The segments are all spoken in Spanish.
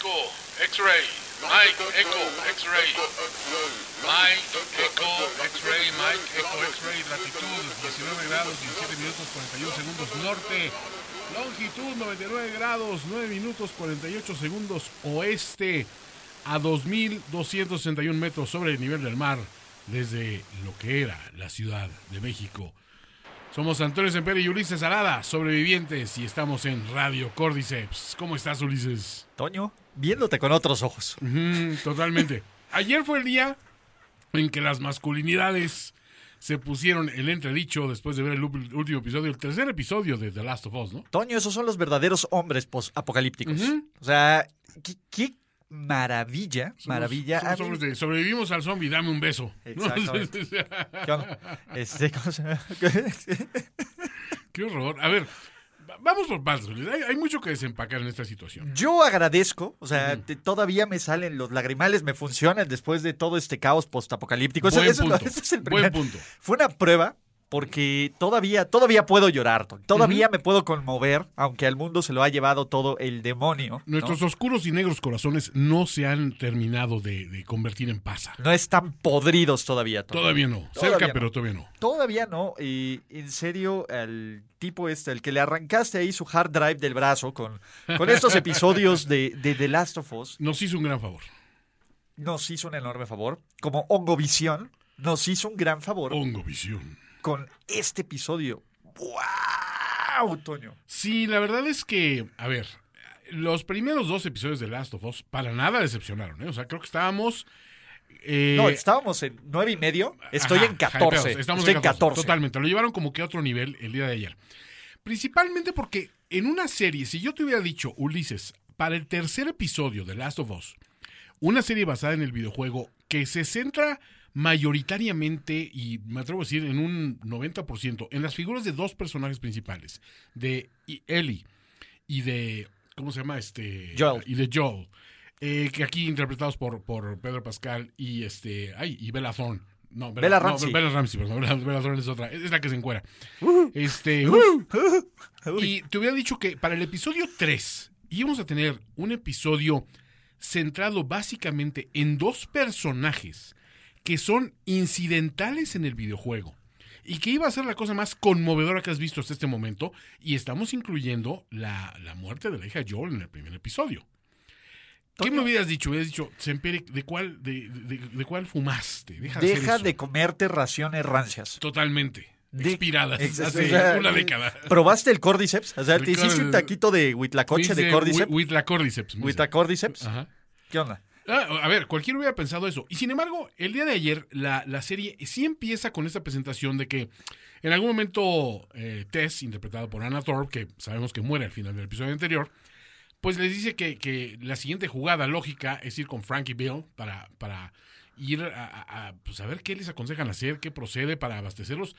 Echo, X-Ray. Mike, Echo, X-Ray. Mike, Echo, X-Ray, Mike, Echo, X-Ray. Latitud 19 grados, 17 minutos, 41 segundos norte. Longitud 99 grados, 9 minutos, 48 segundos oeste. A 2.261 metros sobre el nivel del mar. Desde lo que era la Ciudad de México. Somos Antonio Semperi y Ulises Arada, sobrevivientes, y estamos en Radio Cordyceps. ¿Cómo estás, Ulises? Toño, viéndote con otros ojos. Totalmente. Ayer fue el día en que las masculinidades se pusieron el entredicho después de ver el último episodio, el tercer episodio de The Last of Us, ¿no? Toño, esos son los verdaderos hombres post-apocalípticos. O sea, qué, qué maravilla, Somos- maravilla. somos de, sobrevivimos al zombie, dame un beso. Exactamente. ¿Qué onda? Este, ¿cómo se llama? Qué horror. A ver, vamos por partes. Hay, hay mucho que desempacar en esta situación. Yo agradezco, o sea, te- todavía me salen los lagrimales, me funcionan después de todo este caos postapocalíptico. Buen eso es el Buen primer. punto. Fue una prueba porque todavía, todavía puedo llorar, todavía me puedo conmover, aunque al mundo se lo ha llevado todo el demonio. ¿no? Nuestros oscuros y negros corazones no se han terminado de, de convertir en pasa. No están podridos todavía. Toño. Todavía no. Todavía Cerca, no. pero todavía no. Todavía no. Y en serio, al tipo este, el que le arrancaste ahí su hard drive del brazo con, con estos episodios de, de The Last of Us, Nos hizo un gran favor. nos hizo un enorme favor. Como Ongovisión, nos hizo un gran favor Hongo Visión. Con este episodio. ¡Wow, Toño! Sí, la verdad es que, a ver, los primeros dos episodios de Last of Us para nada decepcionaron, ¿eh? O sea, creo que estábamos... eh, No, estábamos en nueve y medio. Estoy ajá, en 14. hypeados. Estamos Estoy en en 14. 14. Totalmente. Lo llevaron como que a otro nivel el día de ayer. Principalmente porque en una serie, si yo te hubiera dicho, Ulises, para el tercer episodio de Last of Us, una serie basada en el videojuego que se centra mayoritariamente, y me atrevo a decir en un 90%, en las figuras de dos personajes principales, de Ellie y de, ¿cómo se llama? Este, Joel. Y de Joel. eh, que aquí interpretados por, por Pedro Pascal y este ay, y Bella Thorne. No, Bella no, Ramsey. Bella Ramsey, perdón. Bella, Bella Thorne es otra. Es la que se encuera. Este, y te hubiera dicho que para el episodio 3 íbamos a tener un episodio centrado básicamente en dos personajes que son incidentales en el videojuego y que iba a ser la cosa más conmovedora que has visto hasta este momento y estamos incluyendo la, la muerte de la hija Joel en el primer episodio. ¿Qué me hubieras dicho? Hubieras dicho, Sempere, ¿de cuál, de, de- de cuál fumaste? Deja, de, hacer Deja eso". de comerte raciones rancias. Totalmente. Expiradas Ex- hace o sea, una década. ¿Probaste el cordyceps? O sea, ¿te hiciste un taquito de huitlacoche de cordyceps? "Wi- Huitlacordyceps". ¿Huitlacordyceps? ¿Qué onda? Ah, a ver, cualquiera hubiera pensado eso. Y sin embargo, el día de ayer, la, la serie sí empieza con esta presentación de que en algún momento eh, Tess, interpretado por Anna Thorpe, que sabemos que muere al final del episodio anterior, pues les dice que, que la siguiente jugada lógica es ir con Frankie Bill para, para ir a, pues a ver qué les aconsejan hacer, qué procede para abastecerlos,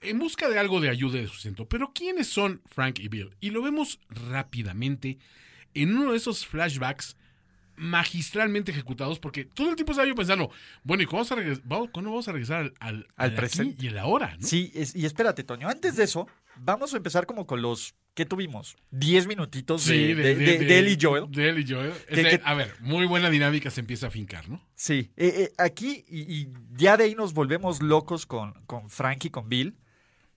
en busca de algo de ayuda y de sustento. Pero ¿quiénes son Frank y Bill? Y lo vemos rápidamente en uno de esos flashbacks magistralmente ejecutados porque todo el tiempo estaba yo pensando, bueno, ¿y cuándo vamos a, regres- vamos- cuándo vamos a regresar al, al, Al presente. y el ahora? ¿no? Sí, es- y espérate, Toño. Antes de eso, vamos a empezar como con los. ¿Qué tuvimos? Diez minutitos de, Sí, de, de- de él y Joel. De él y Joel. Que- Este, que- A ver, muy buena dinámica se empieza a fincar, ¿no? Sí. Eh, eh, aquí, y, y ya de ahí nos volvemos locos con, con Frank y con Bill.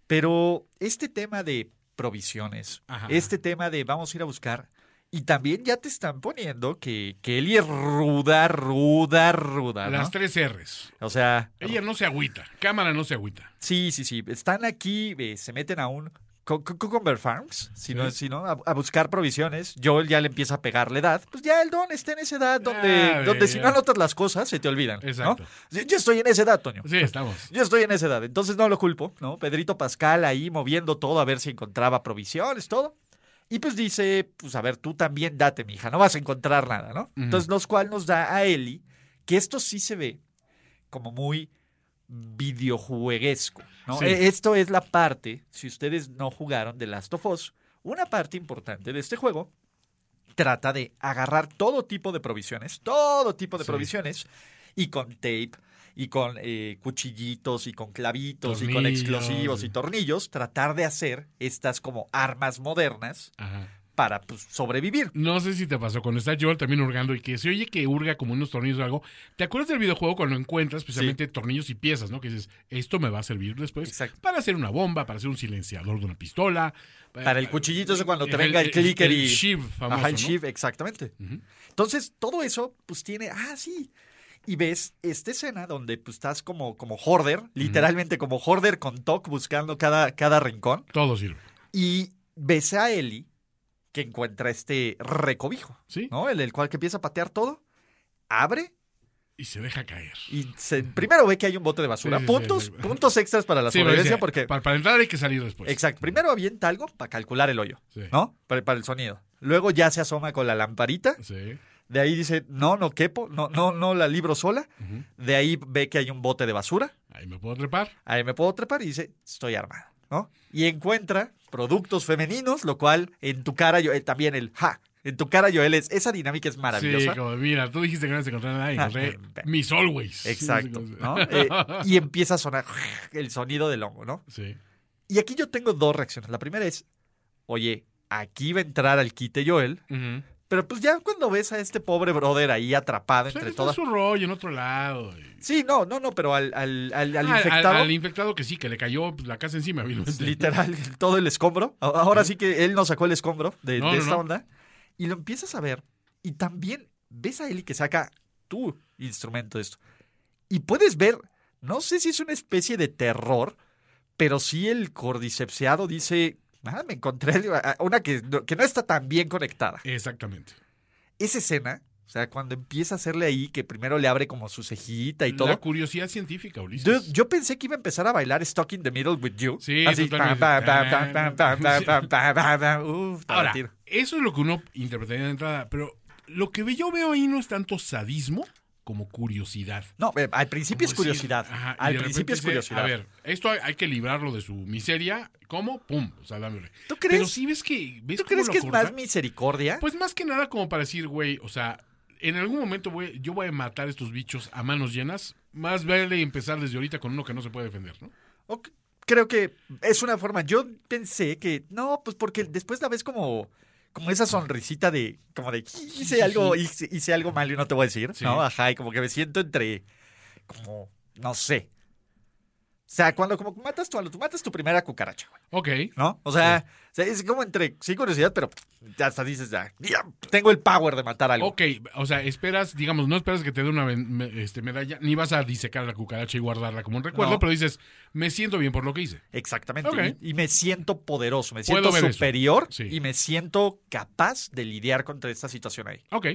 Pero este tema de provisiones, Ajá. este tema de vamos a ir a buscar. Y también ya te están poniendo que, que Ellie es ruda, ruda, ruda. ¿no? Las tres R's. O sea, Ella no se agüita. Cámara no se agüita. Sí, sí, sí. Están aquí, eh, se meten a un cu- cu- Cucumber Farms, si no, si no, a, a buscar provisiones. Joel ya le empieza a pegar la edad. Pues ya el don está en esa edad donde, Ah, donde si no anotas las cosas, se te olvidan. Exacto. Yo estoy en esa edad, Toño. Sí, estamos. Yo estoy en esa edad, entonces no lo culpo, ¿no? Pedrito Pascal ahí moviendo todo a ver si encontraba provisiones, todo. Y pues dice, pues a ver, tú también date, mija, no vas a encontrar nada, ¿no? Entonces, los cual nos da a Eli, que esto sí se ve como muy videojueguesco, ¿no? Sí. E- Esto es la parte, si ustedes no jugaron de Last of Us, una parte importante de este juego trata de agarrar todo tipo de provisiones, todo tipo de Sí. provisiones, y con tape, y con eh, cuchillitos, y con clavitos, y con explosivos y- tornillos, tratar de hacer estas como armas modernas Ajá. para pues, sobrevivir. No sé si te pasó cuando está Joel también hurgando y que se oye que hurga como unos tornillos o algo. ¿Te acuerdas del videojuego cuando encuentras especialmente tornillos y piezas, ¿no? Que dices, esto me va a servir después Exacto. para hacer una bomba, para hacer un silenciador de una pistola. Para el cuchillito ese cuando te El- venga el el- clicker el y... shiv famoso, Ajá, el ¿no? shiv, exactamente. Entonces, todo eso, pues tiene... Ah, sí. Y ves esta escena donde pues, estás como, como hoarder, literalmente como hoarder con TOC buscando cada, cada rincón. Todo sirve. Y ves a Ellie que encuentra este recobijo, ¿Sí? ¿no? El, el cual que empieza a patear todo, abre Y se deja caer. y se- primero ve que hay un bote de basura. Sí, sí, sí, puntos, sí. puntos extras para la sobrevivencia porque... Para, para entrar hay que salir después. Exacto. Primero avienta algo para calcular el hoyo, Sí. ¿no? Para, para el sonido. Luego ya se asoma con la lamparita. Sí. De ahí dice, no, no quepo, no, no, no la libro sola. De ahí ve que hay un bote de basura. Ahí me puedo trepar. Ahí me puedo trepar y dice, estoy armado, ¿no? Y encuentra productos femeninos, lo cual en tu cara, yo, eh, también el ja, en tu cara, Joel, es, esa dinámica es maravillosa. Sí, como, mira, tú dijiste que no se encontraba nada encontré mis always. Exacto. Eh, y empieza a sonar el sonido del hongo, ¿no? Sí. Y aquí yo tengo dos reacciones. La primera es, oye, aquí va a entrar al quite Joel, Ujú. Pero pues ya cuando ves a este pobre brother ahí atrapado entre en todas... su rollo en otro lado. y- Sí, no, no, no, pero al, al, al, al Ah, infectado... al infectado que sí, que le cayó pues, la casa encima. Pues, literal, todo el escombro. Ahora sí que él nos sacó el escombro de, No, de no, esta no. onda. Y lo empiezas a ver. Y también ves a Eli que saca tu instrumento de esto. Y puedes ver, no sé si es una especie de terror, pero sí el cordycepseado dice, ah, me encontré una que no, que no está tan bien conectada. Exactamente. Esa escena, o sea, cuando empieza a hacerle ahí, que primero le abre como su cejita y todo. La curiosidad científica, Ulises. Yo pensé que iba a empezar a bailar Stuck in the Middle with You. Sí, Así. Ahora, eso es lo que uno interpretaría de entrada, pero lo que yo veo ahí no es tanto sadismo como curiosidad. No, eh, al principio es decir, curiosidad. ajá, al principio es dice, curiosidad. A ver, esto hay, hay que librarlo de su miseria. ¿Cómo? Pum, o sea, dándole. ¿Tú crees, Pero sí ves que... ¿ves ¿tú crees que es más misericordia? Pues más que nada como para decir, güey, o sea, en algún momento voy, yo voy a matar estos bichos a manos llenas. Más vale empezar desde ahorita con uno que no se puede defender, ¿no? Creo que es una forma. Yo pensé que no, pues porque después la ves como como esa sonrisita de como de hice algo hice, hice algo mal y no te voy a decir, Sí. ¿no? Ajá, y como que me siento entre como no sé. O sea, cuando como matas tu tú matas tu primera cucaracha, güey, Ok. ¿no? O sea, es como entre sí curiosidad, pero ya hasta dices ya, ya, tengo el power de matar algo. Ok, o sea, esperas, digamos, no esperas que te dé una este, medalla, ni vas a disecar la cucaracha y guardarla como un recuerdo, No. pero dices, me siento bien por lo que hice. Exactamente. Ok. Y, y me siento poderoso, me siento superior Sí. y me siento capaz de lidiar contra esta situación ahí. Ok,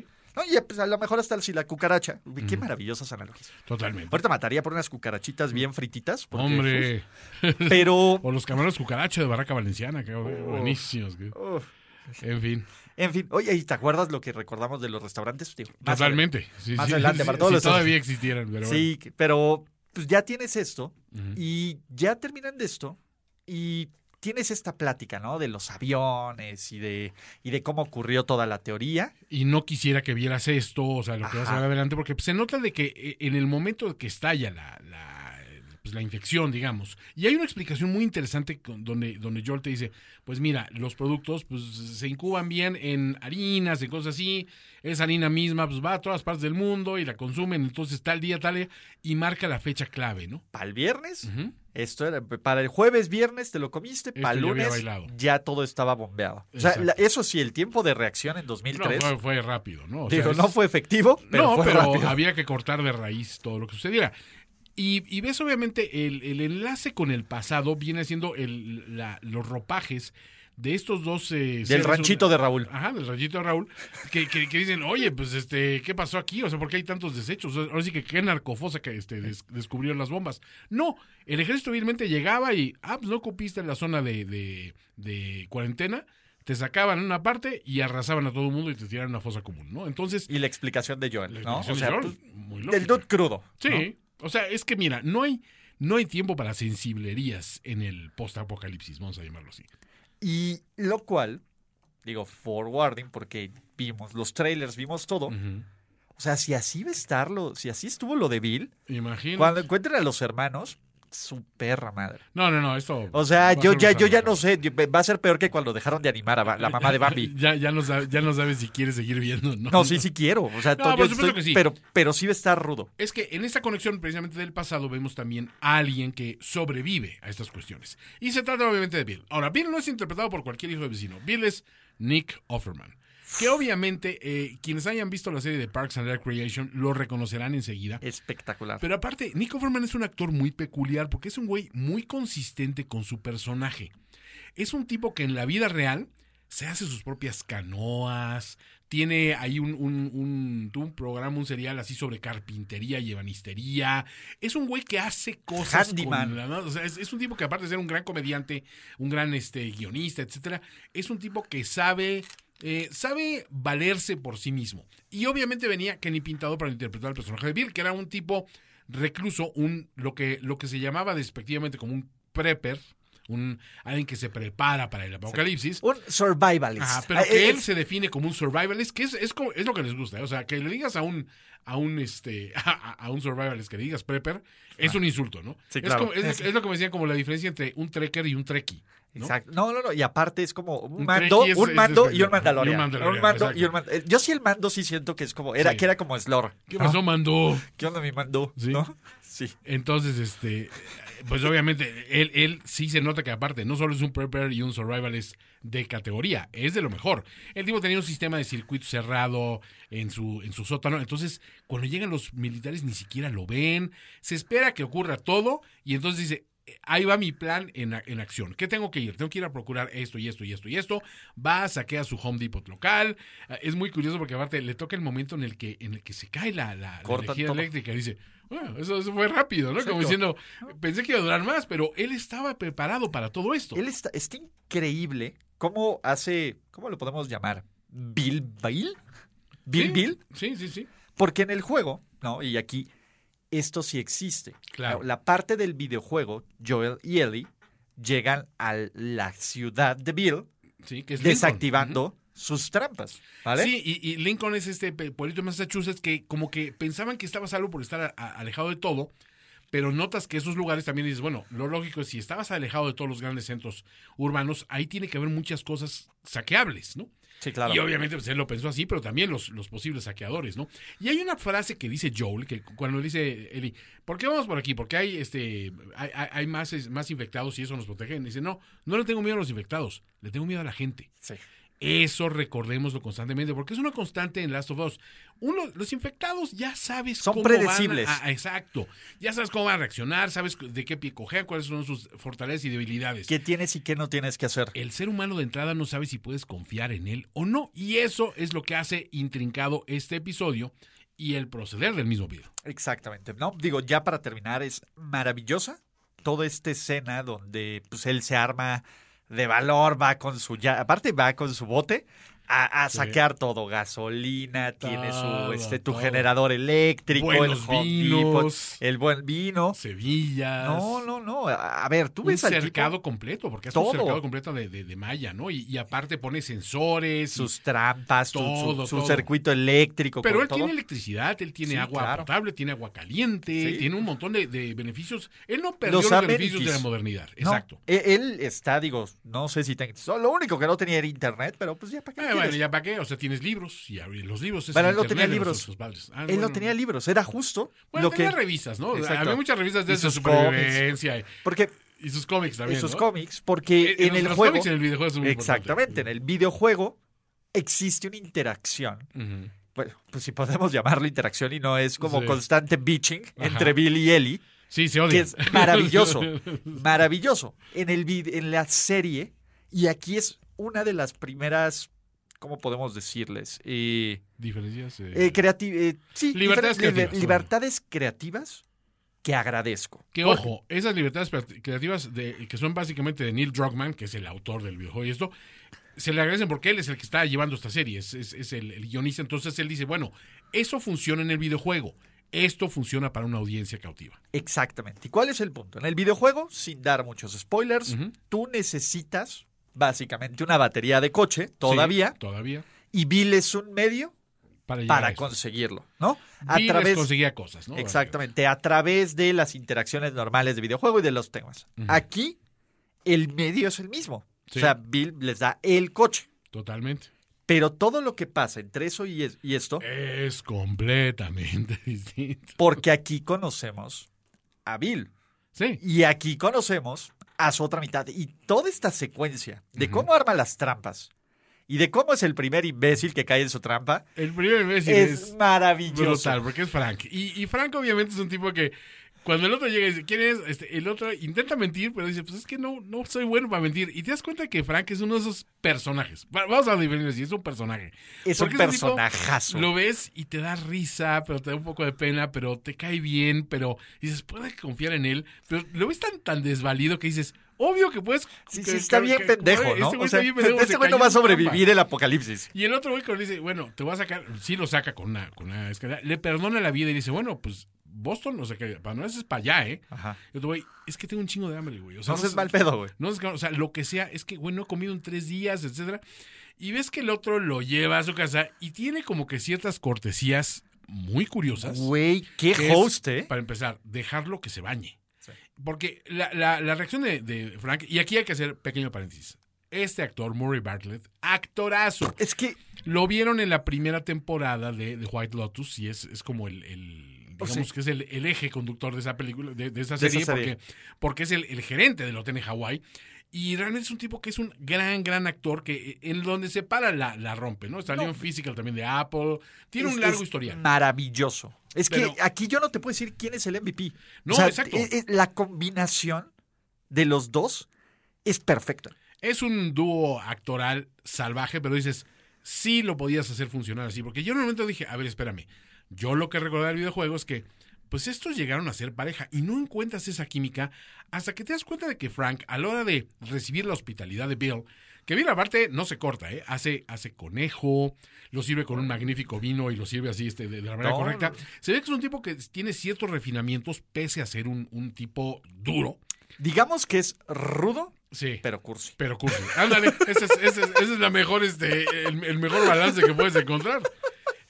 ¿No? Y pues, a lo mejor hasta si la cucaracha. Qué maravillosas analogías. totalmente. Ahorita mataría por unas cucarachitas bien frititas. porque, Hombre, uf, pero. o los camarones cucaracha de Barraca Valenciana, que buenísimos. que- uf, En fin, en fin, oye, ¿y te acuerdas lo que recordamos de los restaurantes? Más totalmente. Sí, más sí, adelante, sí, para todos los- todavía existieran, pero. Sí, pero pues ya tienes esto y ya terminan de esto y tienes esta plática, ¿no? De los aviones y de, y de cómo ocurrió toda la teoría. y no quisiera que vieras esto, o sea, lo que vas a ver adelante, porque se nota de que eh, en el momento que estalla la, la, pues, la infección, digamos, y hay una explicación muy interesante donde, donde Joel te dice, pues mira, los productos pues se incuban bien en harinas, en cosas así, esa harina misma pues va a todas partes del mundo y la consumen, entonces tal día, tal día, y marca la fecha clave, ¿no? Para el viernes. Esto era para el jueves, viernes te lo comiste, Esto para el lunes ya todo estaba bombeado. O sea, la- eso sí, el tiempo de reacción en No, 2003, fue, fue rápido, ¿no? O sea, digo, es- no fue efectivo, pero no, fue pero rápido. había que cortar de raíz todo lo que sucediera. Y, y ves, obviamente, el, el enlace con el pasado viene siendo el, la- los ropajes de estos dos... eh, Del ranchito de Raúl. Ajá, del ranchito de Raúl, que, que- que dicen, oye, pues, este, ¿qué pasó aquí? O sea, ¿por qué hay tantos desechos? O sea, ahora sí que qué narcofosa que este, des- descubrieron las bombas. No, el ejército obviamente llegaba y, ah, pues no ocupiste la zona de, de, de cuarentena, te sacaban en una parte y arrasaban a todo el mundo y te tiraron a una fosa común, ¿no? Entonces, Y la explicación de Joel, ¿no? O sea, de pues, Joel, muy del dude crudo. Sí, ¿no? o sea, es que mira, no hay, no hay tiempo para sensiblerías en el post-apocalipsis, vamos a llamarlo así. Y lo cual, digo, forwarding, porque vimos los trailers, vimos todo. O sea, si así va a estarlo, si así estuvo lo de Bill, Imagínate. cuando encuentren a los hermanos, Su perra madre. No, no, no, esto. O sea, yo ya, yo ya no sé. Va a ser peor que cuando dejaron de animar a la mamá de Bambi. Ya, ya, no sabe- ya no sabes si quieres seguir viendo, ¿no? No, sí, sí quiero. O sea, No, por supuesto estoy- que sí. Pero, pero sí va a estar rudo. Es que en esta conexión precisamente del pasado vemos también a alguien que sobrevive a estas cuestiones. Y se trata obviamente de Bill. Ahora, Bill no es interpretado por cualquier hijo de vecino. Bill es Nick Offerman. Que obviamente eh, quienes hayan visto la serie de Parks and Recreation lo reconocerán enseguida. Espectacular. Pero aparte, Nick Offerman es un actor muy peculiar porque es un güey muy consistente con su personaje. Es un tipo que en la vida real se hace sus propias canoas, tiene ahí un, un, un- un programa, un serial así sobre carpintería y ebanistería. Es un güey que hace cosas con la. O sea, es, es un tipo que aparte de ser un gran comediante, un gran este, guionista, etcétera, es un tipo que sabe eh, sabe valerse por sí mismo. Y obviamente venía Kenny Pintado para interpretar al personaje de Bill, que era un tipo recluso, un lo que, lo que se llamaba despectivamente como un prepper, un alguien que se prepara para el apocalipsis. Un survivalist. Ajá, pero Ah, que él se define como un survivalist, que es, es, como- es lo que les gusta. ¿eh? O sea, que le digas a un a un este a, a un survivalist que le digas prepper es un insulto, ¿no? Sí, es, claro. como- es, es lo que me decían como la diferencia entre un trekker y un trekkie. ¿no? Exacto. No, no, no. Y aparte es como un Un mando, es- un es mando y un mandalorian. Y un mandalorian, Un mando y un mando. Yo sí el mando sí siento que es como, era, Sí. que era como Slor. ¿Qué pasó, mandó? ¿Qué onda mi mando? Sí. ¿No? Sí. Entonces, este, pues obviamente, él, él sí se nota que aparte, no solo es un prepper y un survivalist de categoría, es de lo mejor. El tipo tenía un sistema de circuito cerrado en su, en su sótano, entonces cuando llegan los militares ni siquiera lo ven, se espera que ocurra todo y entonces dice, "Eh, ahí va mi plan en, en acción. ¿Qué tengo que ir? Tengo que ir a procurar esto y esto y esto y esto. Va, saquea su Home Depot local. Ah, Es muy curioso porque aparte le toca el momento en el que, en el que se cae la, la, energía todo. eléctrica dice, bueno, eso, eso fue rápido, ¿no? Como diciendo, pensé que iba a durar más, pero él estaba preparado para todo esto. Él está, está increíble cómo hace, ¿cómo lo podemos llamar? Bill Bill. Bill Sí, Bill. Sí, sí, sí. Porque en el juego, ¿no? Y aquí, esto sí existe. Claro. La parte del videojuego, Joel y Ellie llegan a la ciudad de Bill Sí, que es Lincoln. desactivando sus trampas. ¿Vale? Sí, y, y Lincoln es este pueblito de Massachusetts que como que pensaban que estaba salvo por estar a- a- alejado de todo, pero notas que esos lugares también dices, bueno, lo lógico es si estabas alejado de todos los grandes centros urbanos, ahí tiene que haber muchas cosas saqueables, ¿no? Sí, claro. Y obviamente pues, él lo pensó así, pero también los, los posibles saqueadores, ¿no? Y hay una frase que dice Joel, que cuando dice Eli, ¿por qué vamos por aquí? Porque hay este hay, hay- hay más, más infectados y eso nos protege. Y dice, no, no le tengo miedo a los infectados, le tengo miedo a la gente. Sí. Eso recordémoslo constantemente, porque es una constante en Last of Us. Uno, los infectados ya sabes Son cómo predecibles. van a- a- exacto. Ya sabes cómo van a reaccionar, sabes de qué pie cojean, cuáles son sus fortalezas y debilidades. ¿Qué tienes y qué no tienes que hacer? El ser humano de entrada no sabe si puedes confiar en él o no. Y eso es lo que hace intrincado este episodio y el proceder del mismo video. Exactamente, ¿no? Digo, ya para terminar, es maravillosa toda esta escena donde pues él se arma de valor, va con su ya, aparte va con su bote a, a Sí. saquear todo, gasolina, tiene su Todo, este tu todo. generador eléctrico, Buenos el vinos. el buen vino. Sevillas. No, no, no. A ver, tú Un ves al tipo, cercado completo, porque es un Todo. cercado completo de, de, de malla, ¿no? Y, y aparte pone sensores. sus trampas, su- su, Todo, su todo. circuito eléctrico. Pero él todo. tiene electricidad, él tiene Sí, agua claro. potable, tiene agua caliente, Sí. tiene un montón de, de beneficios. Él no perdió Los los, beneficios de la modernidad. No, Exacto. e- Él está, digo, no sé si ten- Lo único que no tenía era internet, pero pues ya para qué. Eh? Bueno, ya para qué, o sea, tienes libros y los libros. Es él no tenía libros. Ah, Él bueno. no tenía libros, era justo Bueno, lo que. tenía revistas, ¿no? Exacto. Había muchas revistas de Y sus supervivencia y, Porque y sus cómics también. en sus ¿no? cómics, porque Eh, en los- el los juego. cómics en el videojuego es muy exactamente, en el videojuego existe una interacción. Bueno, pues si podemos llamarlo interacción y no es como Sí. constante bitching Ajá. entre Bill y Ellie, Sí, se que odia. es maravilloso. maravilloso. En, el en la serie, y aquí es una de las primeras. ¿Cómo podemos decirles? Eh, Diferencias. eh, Eh, sí, Libertades creativas, libertades creativas que agradezco. Que Porque- ojo, esas libertades creat- creativas de, que son básicamente de Neil Druckmann, que es el autor del videojuego y esto, se le agradecen porque él es el que está llevando esta serie, es, es- es el, el guionista. Entonces él dice, bueno, eso funciona en el videojuego, esto funciona para una audiencia cautiva. Exactamente. ¿Y cuál es el punto? En el videojuego, sin dar muchos spoilers, tú necesitas básicamente una batería de coche todavía Sí, todavía. y Bill es un medio para, para conseguirlo, ¿no? A Bill través, conseguía cosas, ¿no? exactamente, a través de las interacciones normales de videojuego y de los temas. Aquí, el medio es el mismo. Sí. O sea, Bill les da el coche. Totalmente. Pero todo lo que pasa entre eso y, es- y esto, Es completamente distinto. porque aquí conocemos a Bill. Sí. Y aquí conocemos a su otra mitad. Y toda esta secuencia de cómo arma las trampas y de cómo es el primer imbécil que cae en su trampa El primer imbécil es, es, maravilloso. brutal, porque es Frank. Y, y Frank obviamente es un tipo que cuando el otro llega y dice, ¿quién es? Este, el otro intenta mentir, pero dice, pues es que no, no soy bueno para mentir. Y te das cuenta que Frank es uno de esos personajes. Va- Vamos a diferenciar si es un personaje. Es un tipo personajazo. Lo ves y te da risa, pero te da un poco de pena, pero te cae bien, pero dices, puedes confiar en él, pero lo ves tan, tan desvalido que dices, obvio que puedes... Sí, que- sí, está que- bien que- pendejo, este ¿no? güey O está bien pendejo, se este güey no va a sobrevivir el apocalipsis. Y el otro güey cuando le dice, bueno, te voy a sacar, sí lo saca con una, con una escalera, le perdona la vida y dice, bueno, pues Boston, o sea, que para no es para allá, ¿eh? Ajá. Y otro güey, es que tengo un chingo de hambre, güey. O sea, No seas sé- mal pedo, güey. no es- o sea, lo que sea, es que, güey, no he comido en tres días, etcétera. Y ves que el otro lo lleva a su casa y tiene como que ciertas cortesías muy curiosas. Güey, qué es, host, ¿eh? Para empezar, dejarlo que se bañe. Sí. Porque la, la- la reacción de, de Frank, y aquí hay que hacer pequeño paréntesis. Este actor, Murray Bartlett, actorazo. Es que Lo vieron en la primera temporada de, de White Lotus y es, es como el, el- digamos sí. que es el, el eje conductor de esa película, de, de esa De esa serie. Porque, porque es el, el gerente del hotel en Hawái. Y realmente es un tipo que es un gran, gran actor que eh, en donde se para la, la rompe, ¿no? Salió No. en Physical también de Apple. Tiene es- un largo es historial. Maravilloso. Es Pero- que aquí yo no te puedo decir quién es el MVP. No, O sea, exacto. e- e- la combinación de los dos es perfecta. Es un dúo actoral salvaje, pero dices, sí lo podías hacer funcionar así. Porque yo en un momento dije, a ver, espérame. Yo lo que recordaba del videojuego es que, pues estos llegaron a ser pareja y no encuentras esa química hasta que te das cuenta de que Frank, a la hora de recibir la hospitalidad de Bill, que Bill aparte no se corta, ¿eh? Hace, hace conejo, lo sirve con un magnífico vino y lo sirve así este, de, la manera No, correcta. Se ve que es un tipo que tiene ciertos refinamientos pese a ser un, un tipo duro. Digamos que es rudo, Sí. pero cursi. Pero cursi. Ándale, esa es, esa es- esa es la mejor, este, el, el mejor balance que puedes encontrar.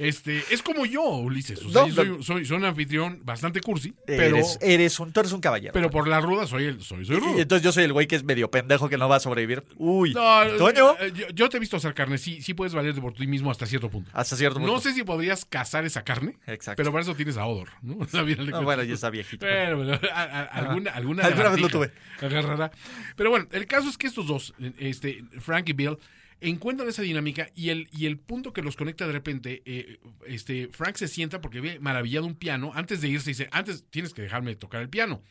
Este, es como yo, Ulises. O sea, No, yo soy, no. soy, soy un anfitrión bastante cursi, pero, eres, eres un, tú eres un caballero. pero por la ruda soy el, soy, soy rudo. y entonces yo soy el güey que es medio pendejo que no va a sobrevivir. Uy, No, Toño, eh, yo, yo te he visto hacer carne, sí, sí puedes valerte por ti mismo hasta cierto punto. hasta cierto punto. No sé si podrías cazar esa carne, Exacto. pero para eso tienes a Odor, ¿no? O sea, No, bueno, ya está viejito. Pero, a- a- alguna, alguna, Alguna vez lo lagartija agarrará. Pero bueno, el caso es que estos dos, este, Frank y Bill, encuentran esa dinámica y el, y el punto que los conecta de repente, eh, este, Frank se sienta porque ve maravillado un piano. Antes de irse dice, antes tienes que dejarme tocar el piano.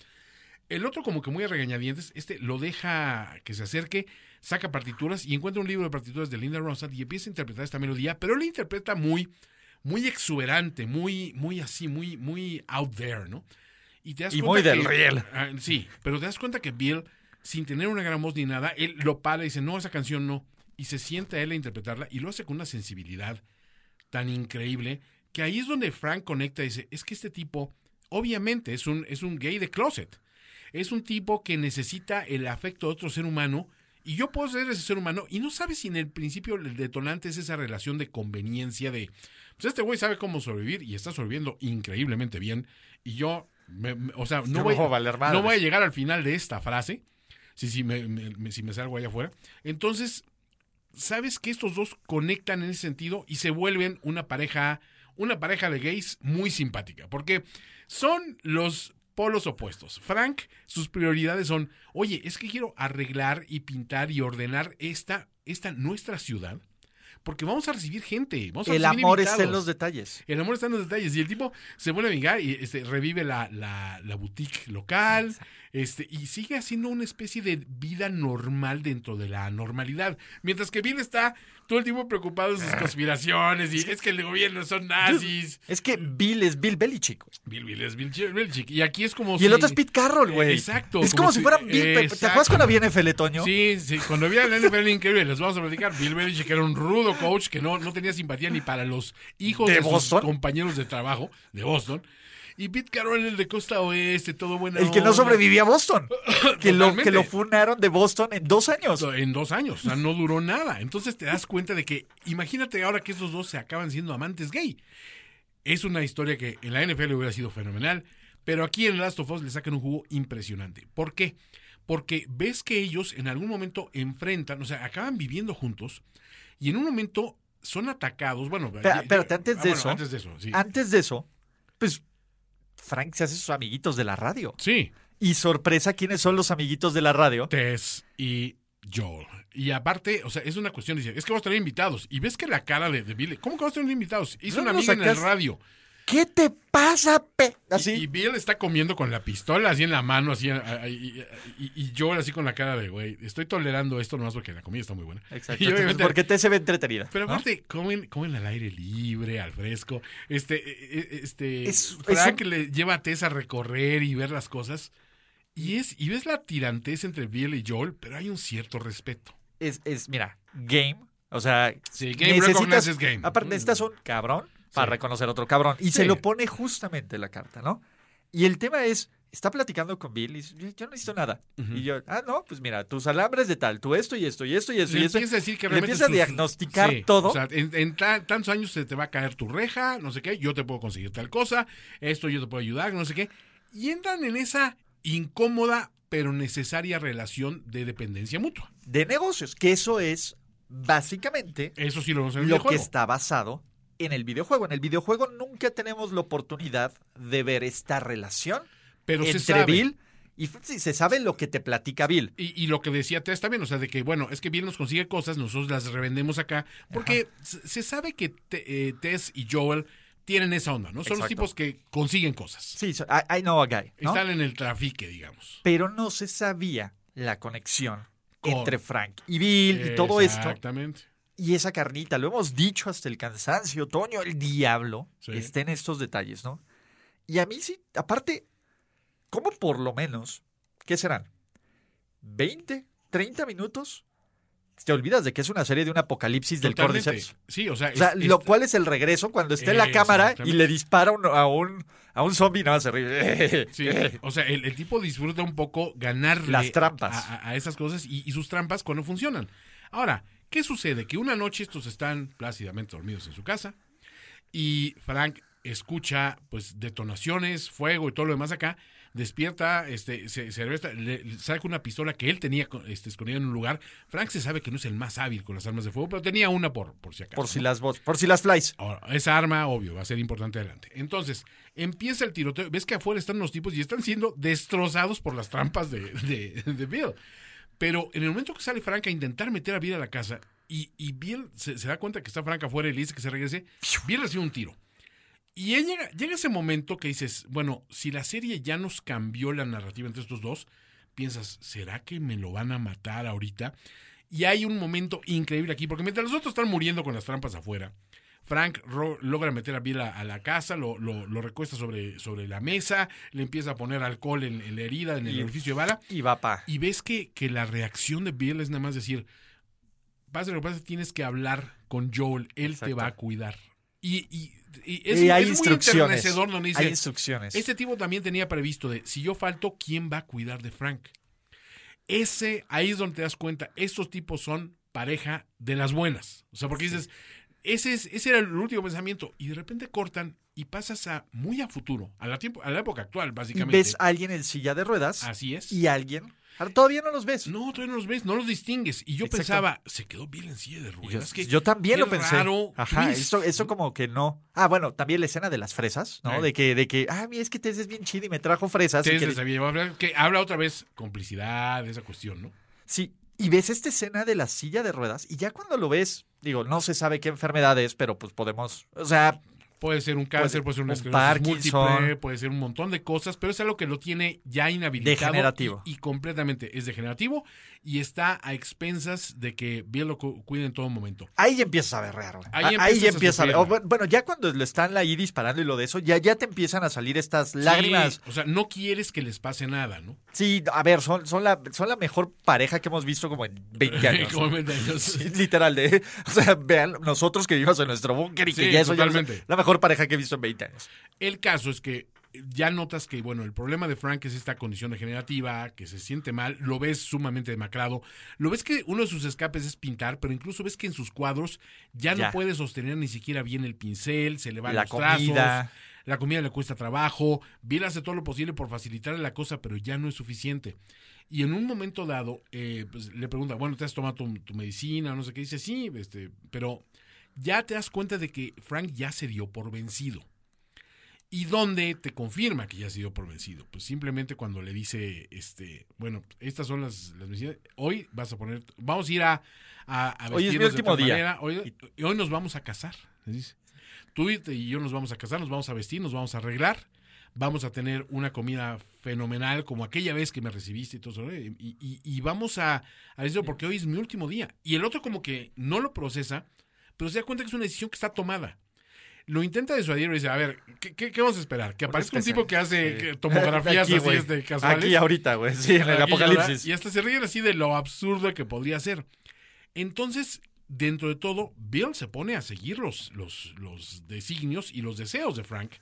El otro como que muy a regañadientes, este lo deja que se acerque, saca partituras y encuentra un libro de partituras de Linda Ronstadt y empieza a interpretar esta melodía, pero él la interpreta muy, muy exuberante, muy, muy así, muy, muy out there, ¿no? Y, te das Y cuenta muy del que- riel. Ah, sí, pero te das cuenta que Bill, sin tener una gran voz ni nada, él lo para y dice, no, esa canción no. Y se sienta él a interpretarla y lo hace con una sensibilidad tan increíble que ahí es donde Frank conecta y dice, es que este tipo, obviamente, es un, es un gay de closet. Es un tipo que necesita el afecto de otro ser humano y yo puedo ser ese ser humano y no sabes si en el principio el detonante es esa relación de conveniencia de, pues este güey sabe cómo sobrevivir y está sobreviviendo increíblemente bien y yo, me- me- o sea, no voy, no voy a llegar al final de esta frase, si, si, me- si me salgo allá afuera. Entonces, sabes que estos dos conectan en ese sentido y se vuelven una pareja, una pareja de gays muy simpática, porque son los polos opuestos. Frank, sus prioridades son, oye, es que quiero arreglar y pintar y ordenar esta, esta nuestra ciudad, porque vamos a recibir gente, vamos a El recibir amor está en los detalles. El amor está en los detalles. Y el tipo se vuelve a vengar y este, revive la, la, la boutique local. Este, y sigue haciendo una especie de vida normal dentro de la normalidad. Mientras que Bill está todo el tiempo preocupado de sus conspiraciones. Y es que el gobierno son nazis. Es que Bill es Bill Belichick. güey. Bill, Bill es Bill Ch- Belichick. Y aquí es como Y el otro es Pete Carroll, güey. Exacto, Es como como, si si- fuera Bill. ¿Te exacto. acuerdas cuando había NFL, Toño? Sí, sí, cuando había la NFL increíble, les vamos a platicar. Bill Belichick era un rudo coach que no, no tenía simpatía ni para los hijos ¿De de, sus Boston? compañeros de trabajo de Boston. Y Pete Carroll, el de Costa Oeste, todo bueno. El que no sobrevivía a Boston. Que lo, que lo funaron de Boston en dos años. En dos años, o sea, no duró nada. Entonces te das cuenta de que, imagínate ahora que estos dos se acaban siendo amantes gay. Es una historia que en la NFL hubiera sido fenomenal, pero aquí en Last of Us le sacan un jugo impresionante. ¿Por qué? Porque ves que ellos en algún momento enfrentan, o sea, acaban viviendo juntos y en un momento son atacados. Bueno, espérate, antes ah, de bueno, eso- Antes de eso, sí. Antes de eso, pues Frank se hace sus amiguitos de la radio. Sí, Y sorpresa, ¿quiénes son los amiguitos de la radio? Tess y Joel. Y aparte, o sea, es una cuestión, dice, es que vamos a tener invitados. Y ves que la cara de, de Bill, ¿cómo que vamos a tener invitados? Hizo No una amiga en el radio. ¿Qué te pasa, pe? Y- Así. Y, Bill está comiendo con la pistola así en la mano, así, y, y, y Joel así con la cara de, güey, estoy tolerando esto nomás porque la comida está muy buena. Exacto. Y obviamente- porque te se ve entretenida. pero ¿no? aparte, comen, comen al aire libre, al fresco. Este, eh, eh, este, Es- Frank es le lleva a Tess a recorrer y ver las cosas. Y es, y ves la tirantez entre Bill y Joel, pero hay un cierto respeto. Es, es, mira, game. O sea, Sí, game recognizes game. Aparte, necesitas un cabrón para Sí. reconocer otro cabrón. Y Sí. se lo pone justamente la carta, ¿no? Y el tema es, está platicando con Bill y dice, yo no necesito nada. Y yo, ah, no, pues mira, tus alambres de tal, tú esto y esto y esto y esto Le y esto. empieza a decir que le empieza a diagnosticar Sí, todo. O sea, en, en ta- tantos años se te va a caer tu reja, no sé qué, yo te puedo conseguir tal cosa, esto yo te puedo ayudar, no sé qué. Y entran en esa incómoda pero necesaria relación de dependencia mutua. de negocios, que eso es básicamente Eso sí lo lo que está basado en el videojuego. En el videojuego nunca tenemos la oportunidad de ver esta relación Pero se entre sabe. Bill y se sabe lo que te platica Bill. Y, y lo que decía Tess también, o sea, de que, bueno, es que Bill nos consigue cosas, nosotros las revendemos acá, porque se, se sabe que te- eh, Tess y Joel tienen esa onda, ¿no? Son los tipos que consiguen cosas. Sí, so- I, I know a guy. ¿no? Están en el trafique, digamos. Pero no se sabía la conexión Con- entre Frank y Bill y todo esto. Exactamente. Y esa carnita, lo hemos dicho hasta el cansancio, Toño, el diablo, Sí. está en estos detalles, ¿no? Y a mí sí, aparte, ¿cómo por lo menos, qué serán? ¿20? ¿30 minutos? Te olvidas de que es una serie de un apocalipsis del. Cordyceps. Sí, o sea, O sea, es- lo es- cual es el regreso cuando está en la cámara y le dispara un- a un, a un zombie más se ríe. Sí, o sea, el, el tipo disfruta un poco ganarle Las trampas. a, a- a esas cosas y, y sus trampas cuando funcionan. Ahora, ¿qué sucede? Que una noche estos están plácidamente dormidos en su casa y Frank escucha pues detonaciones, fuego y todo lo demás acá, despierta, este, se, se revesta, le, saca una pistola que él tenía este, escondida en un lugar. Frank se sabe que no es el más hábil con las armas de fuego, pero tenía una por, por si acaso. Por si ¿no? las por si las flies. Ahora, esa arma, obvio, va a ser importante adelante. Entonces, empieza el tiroteo. Ves que afuera están los tipos y están siendo destrozados por las trampas de, de, de Bill. Pero en el momento que sale Frank a intentar meter a Bill a la casa y, y Bill se, da cuenta que está Frank afuera y le dice que se regrese, Bill recibe un tiro. Y él llega, llega ese momento que dices, bueno, si la serie ya nos cambió la narrativa entre estos dos, piensas, ¿será que me lo van a matar ahorita? Y hay un momento increíble aquí, porque mientras los otros están muriendo con las trampas afuera, Frank logra meter a Bill a, a la casa, lo, lo- lo recuesta sobre, sobre la mesa, le empieza a poner alcohol en, en la herida, en el Y- orificio de bala, Y va pa. y ves que, que la reacción de Bill es nada más decir, pase lo que pase, tienes que hablar con Joel, él te va a cuidar. Y, y- y es, hay es muy instrucciones. enternecedor donde dice, hay instrucciones. este tipo también tenía previsto de, si yo falto, ¿quién va a cuidar de Frank? Ese, ahí es donde te das cuenta, estos tipos son pareja de las buenas. O sea, porque dices, ese, es, ese era el último pensamiento. Y de repente cortan y pasas a muy a futuro, a la, tiempo, a la época actual, básicamente. ves a alguien en silla de ruedas Así es. y alguien. Ahora, todavía no los ves. No, todavía no los ves, no los distingues. Y yo Exacto. pensaba, se quedó Bill en silla de Y Yo, ruedas. que yo también lo pensé. raro Ajá, eso, eso como que no. Ah, bueno, también la escena de las fresas, ¿no? De que, de que, ah, mira, es que Tess es bien chido y me trajo fresas. y que- había que habla otra vez complicidad, esa cuestión, ¿no? Sí, y ves esta escena de la silla de ruedas y ya cuando lo ves, digo, no se sabe qué enfermedad es, pero pues podemos, o sea, Puede ser un cáncer, puede ser una un esclerosis múltiple, puede ser un montón de cosas, pero es algo que lo tiene ya inhabilitado. Degenerativo. Y, y completamente es degenerativo y está a expensas de que Bill lo cu- cuide en todo momento. ahí ya empiezas a berrear, güey. Ahí Ah, Ahí, empiezas ya a ver. Bueno, ya cuando le están ahí disparando y lo de eso, ya, ya te empiezan a salir estas lágrimas. Sí, o sea, no quieres que les pase nada, ¿no? Sí, a ver, son, son, la, son la mejor pareja que hemos visto como en 20 años. Como en años. Sí, literal, de, o sea, vean, nosotros que vivimos en nuestro búnker y que ya eso ya totalmente. la mejor pareja que he visto en 20 años. El caso es que ya notas que, bueno, el problema de Frank es esta condición degenerativa, que se siente mal, lo ves sumamente demacrado, lo ves que uno de sus escapes es pintar, pero incluso ves que en sus cuadros ya, Ya. no puede sostener ni siquiera bien el pincel, se le van La los trazos, comida. la comida le cuesta trabajo, Bill hace todo lo posible por facilitarle la cosa, pero ya no es suficiente. Y en un momento dado, eh, pues, le pregunta, bueno, ¿te has tomado tu, tu medicina? No sé qué. Dice, sí, este, pero ya te das cuenta de que Frank ya se dio por vencido. ¿Y dónde te confirma que ya se dio por vencido? Pues simplemente cuando le dice, este, bueno, estas son las, las. Hoy vas a poner, vamos a ir a, a, a Hoy es mi de último tal día. manera. Hoy, y hoy nos vamos a casar. dice. Tú y y yo nos vamos a casar, nos vamos a vestir, nos vamos a arreglar. Vamos a tener una comida fenomenal como aquella vez que me recibiste y todo eso. ¿eh? Y, y- y vamos a, a eso porque hoy es mi último día. Y el otro como que no lo procesa, pero se da cuenta que es una decisión que está tomada. Lo intenta disuadir y dice, a ver, ¿qué, qué- qué vamos a esperar? Que aparezca un tipo que hace que- tomografías Aquí, así güey. este, casuales. Aquí ahorita, güey. Sí, en el Aquí apocalipsis. Y hasta se ríen así de lo absurdo que podría ser. Entonces, dentro de todo, Bill se pone a seguir los, los, los designios y los deseos de Frank,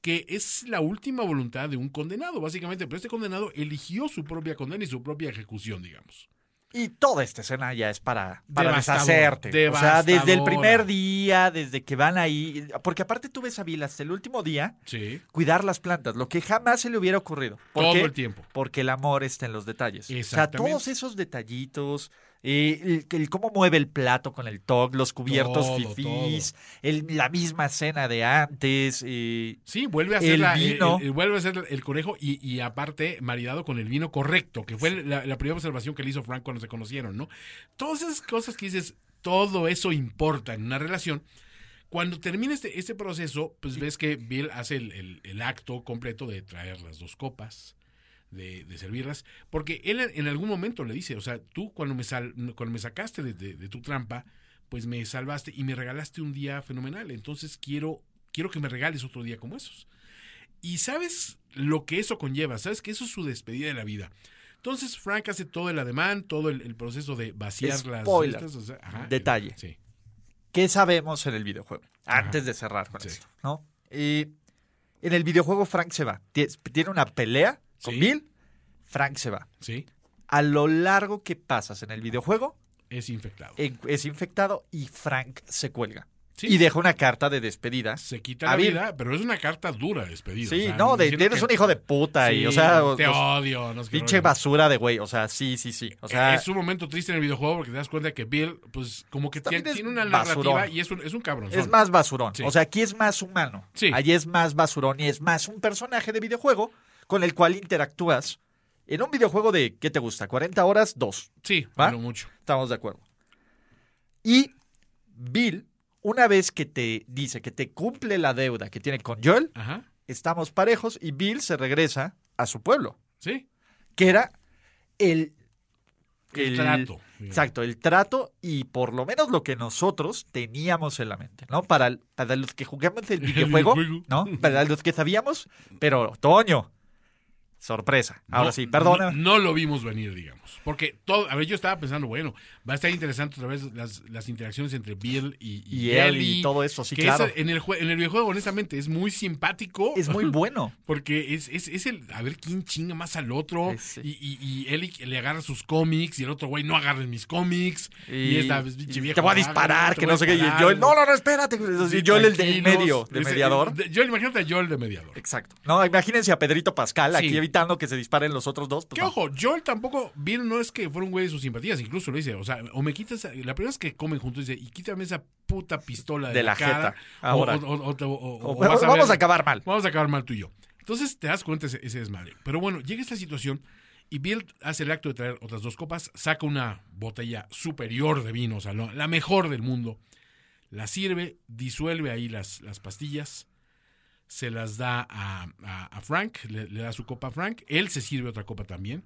que es la última voluntad de un condenado, básicamente. Pero este condenado eligió su propia condena y su propia ejecución, digamos. Y toda esta escena ya es para, para Devastador, deshacerte. O sea, desde el primer día, desde que van ahí. Porque aparte tú ves a Bill hasta el último día Sí. cuidar las plantas, lo que jamás se le hubiera ocurrido. ¿Por Todo qué? el tiempo. Porque el amor está en los detalles. O sea, todos esos detallitos, eh, el, el cómo mueve el plato con el TOC, los cubiertos Todo, fifís, el- la misma cena de antes. eh, Sí, vuelve a ser El la- vino. el- el- vuelve a ser el conejo y, y aparte maridado con el vino correcto, que fue la, la primera observación que le hizo Frank cuando se conocieron, ¿no? Todas esas cosas que dices, todo eso importa en una relación. Cuando termina este, este proceso, pues ves que Bill hace el, el- el acto completo de traer las dos copas, de, de servirlas, porque él en algún momento le dice, o sea, tú cuando me, sal- cuando me sacaste de, de- de tu trampa, pues me salvaste y me regalaste un día fenomenal, entonces quiero, quiero que me regales otro día como esos. Y sabes lo que eso conlleva, sabes que eso es su despedida de la vida. Entonces Frank hace todo el ademán, todo el, el proceso de vaciar las... Spoiler. o sea, ajá, Detalle. Sí. ¿Qué sabemos en el videojuego? Ajá. Antes de cerrar con Sí. esto, ¿no? Y en el videojuego Frank se va. Tie- Tiene una pelea con Sí. Bill, Frank se va. Sí, A lo largo que pasas en el videojuego, es infectado. es infectado y Frank se cuelga. Sí. Y deja una carta de despedida. Se quita la vida, pero es una carta dura de despedida. Sí, o sea, no, de, eres que- un hijo de puta y, Sí, o sea, te o- odio. No pinche basura de güey, o sea, sí, sí, sí. O sea, es un momento triste en el videojuego porque te das cuenta que Bill, pues, como que También tiene, tiene una basurón. narrativa y es un, es un cabrón. es más basurón. Sí. O sea, aquí es más humano. Sí. Allí es más basurón y es más un personaje de videojuego con el cual interactúas en un videojuego de, ¿qué te gusta? ¿40 horas? Dos. Sí, ¿Va? pero mucho. Estamos de acuerdo. Y Bill, una vez que te dice que te cumple la deuda que tiene con Joel, Ajá, estamos parejos y Bill se regresa a su pueblo, sí. que era el... El, trato. Exacto, el trato y por lo menos lo que nosotros teníamos en la mente, ¿no? Para, para los que jugamos el videojuego, videojuego. ¿no? Para los que sabíamos, pero Toño, sorpresa. Ahora No- sí, perdona. No, no lo vimos venir, digamos. Porque todo, a ver, yo estaba pensando, bueno, va a estar interesante otra vez las, las interacciones entre Bill y, y él Ellie, y todo eso, sí, que claro. es- en, el en el videojuego, honestamente, es muy simpático. Es muy bueno. Porque es, es, es el a ver quién chinga más al otro. Y, y, y Ellie le agarra sus cómics y el otro güey no agarra mis cómics. Y, Y, esta pinche y vieja, te voy a "Ah, disparar, que no sé qué. Y disparar". Joel, no, no, no, espérate. Y Joel el tranquilos. medio, de mediador. de- Joel, imagínate a Joel de mediador. Exacto. No, imagínense a Pedrito Pascal aquí Sí. Evitando que se disparen los otros dos. pues Que ojo, Joel tampoco, Bill no es que fuera un güey de sus simpatías, incluso lo dice, o sea, o me quitas, la primera vez que comen juntos dice, y quítame esa puta pistola de, De la, la cara. jeta, ahora. O, o- o- vas a vamos ver- a acabar mal. Vamos a acabar mal tú y yo. Entonces te das cuenta ese, ese desmadre. Pero bueno, llega esta situación y Bill hace el acto de traer otras dos copas, saca una botella superior de vino, o sea, la mejor del mundo, la sirve, disuelve ahí las, las pastillas, se las da a, a- a Frank, le, le da su copa a Frank, él se sirve otra copa también.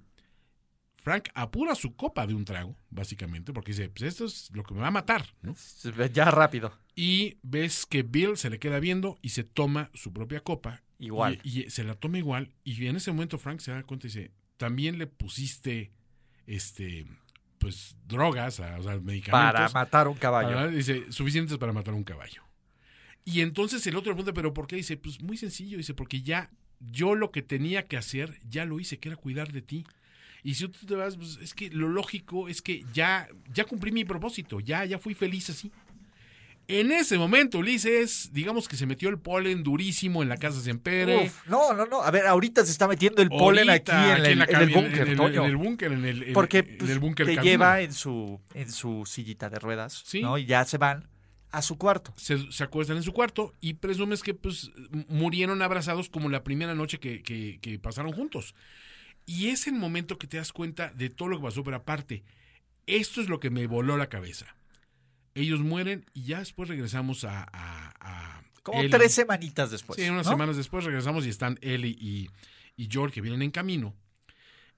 Frank apura su copa de un trago, básicamente, porque dice, pues esto es lo que me va a matar, ¿no? Ya rápido. Y ves que Bill se le queda viendo y se toma su propia copa Igual. y, y se la toma igual. Y en ese momento Frank se da cuenta y dice, también le pusiste, este, pues, drogas, a- o sea, Para medicamentos. matar un caballo. para- dice, suficientes para matar un caballo. Y entonces el otro le pregunta, ¿pero por qué? Dice, pues muy sencillo. Dice, porque ya yo lo que tenía que hacer, ya lo hice, que era cuidar de ti. Y si tú te vas, pues, es que lo lógico es que ya, ya cumplí mi propósito, ya, ya fui feliz así. En ese momento, Ulises, digamos que se metió el polen durísimo en la casa de Sempere. Uf, no, no, no. A ver, ahorita se está metiendo el polen aquí en, aquí la en el cabina, búnker, en el- Toño. En el búnker, en el, Porque pues, búnker te cabina. lleva en su, en su sillita de ruedas, Sí. ¿no? Y ya se van a su cuarto. se, se acuestan en su cuarto y presumes que pues murieron abrazados como la primera noche que, que- que pasaron juntos. Y es el momento que te das cuenta de todo lo que pasó, pero aparte, esto es lo que me voló la cabeza. Ellos mueren y ya después regresamos a... a- a Como Ellie. tres semanitas después. Sí, unas ¿no? semanas después regresamos y están Ellie y, y Joel que vienen en camino.